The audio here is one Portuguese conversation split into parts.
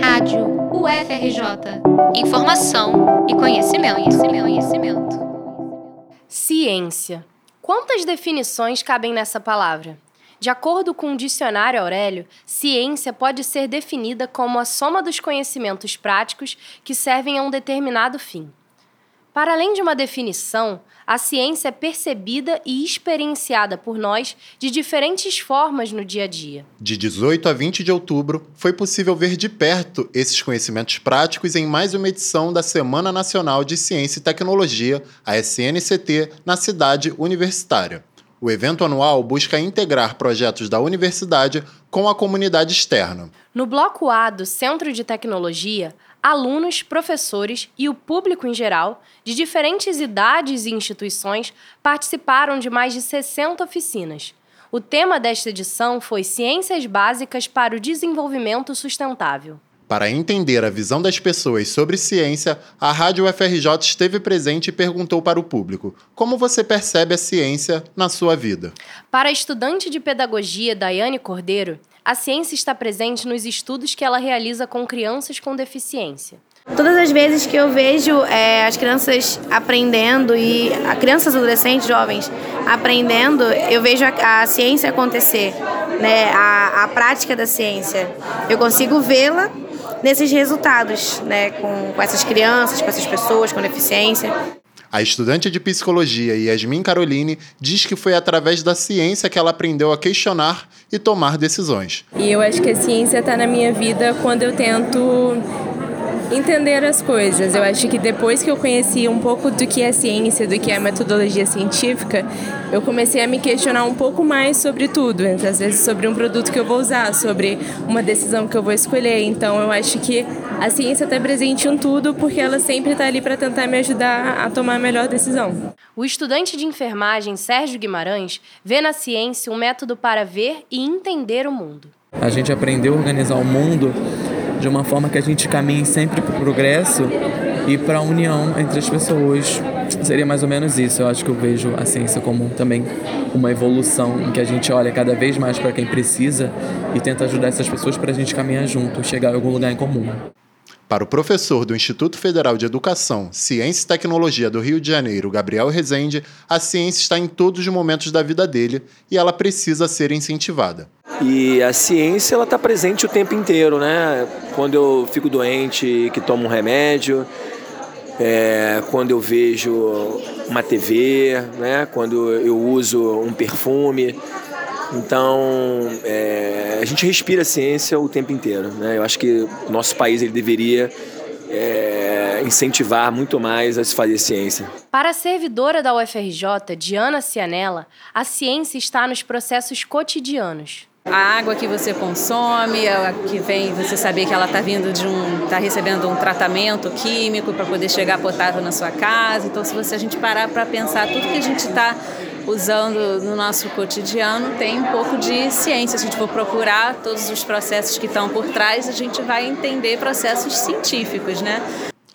Rádio UFRJ. Informação e conhecimento, conhecimento, conhecimento. Ciência. Quantas definições cabem nessa palavra? De acordo com o dicionário Aurélio, ciência pode ser definida como a soma dos conhecimentos práticos que servem a um determinado fim. Para além de uma definição, a ciência é percebida e experienciada por nós de diferentes formas no dia a dia. De 18 a 20 de outubro, foi possível ver de perto esses conhecimentos práticos em mais uma edição da Semana Nacional de Ciência e Tecnologia, a SNCT, na cidade universitária. O evento anual busca integrar projetos da universidade com a comunidade externa. No bloco A do Centro de Tecnologia, alunos, professores e o público em geral, de diferentes idades e instituições, participaram de mais de 60 oficinas. O tema desta edição foi Ciências Básicas para o Desenvolvimento Sustentável. Para entender a visão das pessoas sobre ciência, a Rádio UFRJ esteve presente e perguntou para o público: como você percebe a ciência na sua vida? Para a estudante de pedagogia Daiane Cordeiro, a ciência está presente nos estudos que ela realiza com crianças com deficiência. Todas as vezes que eu vejo é, as crianças aprendendo e crianças, adolescentes, jovens aprendendo, eu vejo a, a ciência acontecer, né? A, a prática da ciência. Eu consigo vê-la nesses resultados, né, com, com essas crianças, com essas pessoas com deficiência. A estudante de psicologia Yasmin Caroline diz que foi através da ciência que ela aprendeu a questionar e tomar decisões. E eu acho que a ciência está na minha vida quando eu tento entender as coisas. Eu acho que depois que eu conheci um pouco do que é ciência, do que é metodologia científica, eu comecei a me questionar um pouco mais sobre tudo, às vezes sobre um produto que eu vou usar, sobre uma decisão que eu vou escolher. Então eu acho que a ciência está presente em tudo porque ela sempre está ali para tentar me ajudar a tomar a melhor decisão. O estudante de enfermagem Sérgio Guimarães vê na ciência um método para ver e entender o mundo. A gente aprendeu a organizar o mundo de uma forma que a gente caminhe sempre para o progresso e para a união entre as pessoas. Seria mais ou menos isso. Eu acho que eu vejo a ciência como também uma evolução em que a gente olha cada vez mais para quem precisa e tenta ajudar essas pessoas para a gente caminhar junto, chegar a algum lugar em comum. Para o professor do Instituto Federal de Educação, Ciência e Tecnologia do Rio de Janeiro, Gabriel Rezende, a ciência está em todos os momentos da vida dele e ela precisa ser incentivada. E a ciência ela está presente o tempo inteiro, né? Quando eu fico doente, que tomo um remédio, é, quando eu vejo uma TV, né? Quando eu uso um perfume. Então, é, a gente respira a ciência o tempo inteiro. Né? Eu acho que o nosso país ele deveria é, incentivar muito mais a se fazer ciência. Para a servidora da UFRJ, Diana Cianella, a ciência está nos processos cotidianos. A água que você consome, a que vem, você saber que ela está vindo de um, está recebendo um tratamento químico para poder chegar potável na sua casa. Então, se você a gente parar para pensar tudo que a gente está usando no nosso cotidiano tem um pouco de ciência. Se a gente for procurar todos os processos que estão por trás, a gente vai entender processos científicos, né?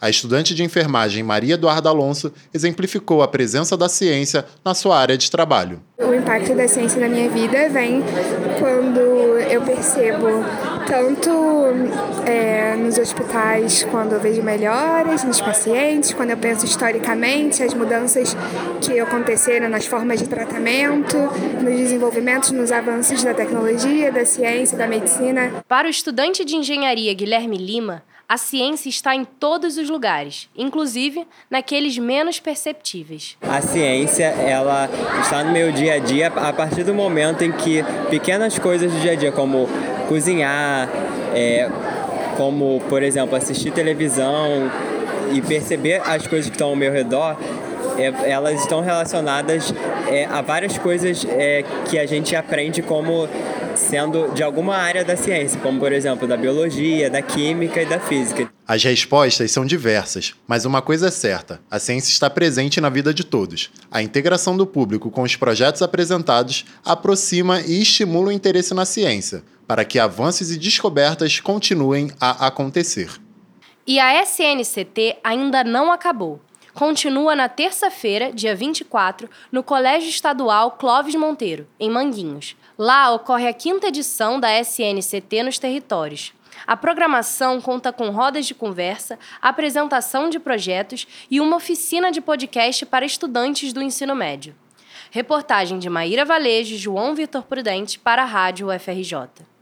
A estudante de enfermagem Maria Eduarda Alonso exemplificou a presença da ciência na sua área de trabalho. O impacto da ciência na minha vida vem quando eu percebo tanto é, nos hospitais, quando eu vejo melhoras nos pacientes, quando eu penso historicamente as mudanças que aconteceram nas formas de tratamento, nos desenvolvimentos, nos avanços da tecnologia, da ciência, da medicina. Para o estudante de engenharia Guilherme Lima, a ciência está em todos os lugares, inclusive naqueles menos perceptíveis. A ciência, ela está no meu dia a dia a partir do momento em que pequenas coisas do dia a dia, como cozinhar, é, como, por exemplo, assistir televisão e perceber as coisas que estão ao meu redor, é, elas estão relacionadas é, a várias coisas é, que a gente aprende como sendo de alguma área da ciência, como por exemplo da biologia, da química e da física. As respostas são diversas, mas uma coisa é certa: a ciência está presente na vida de todos. A integração do público com os projetos apresentados aproxima e estimula o interesse na ciência, para que avanços e descobertas continuem a acontecer. E a SNCT ainda não acabou continua na terça-feira, dia 24, no Colégio Estadual Clóvis Monteiro, em Manguinhos. Lá ocorre a quinta edição da SNCT nos territórios. A programação conta com rodas de conversa, apresentação de projetos e uma oficina de podcast para estudantes do ensino médio. Reportagem de Maíra Valejo e João Vitor Prudente para a Rádio UFRJ.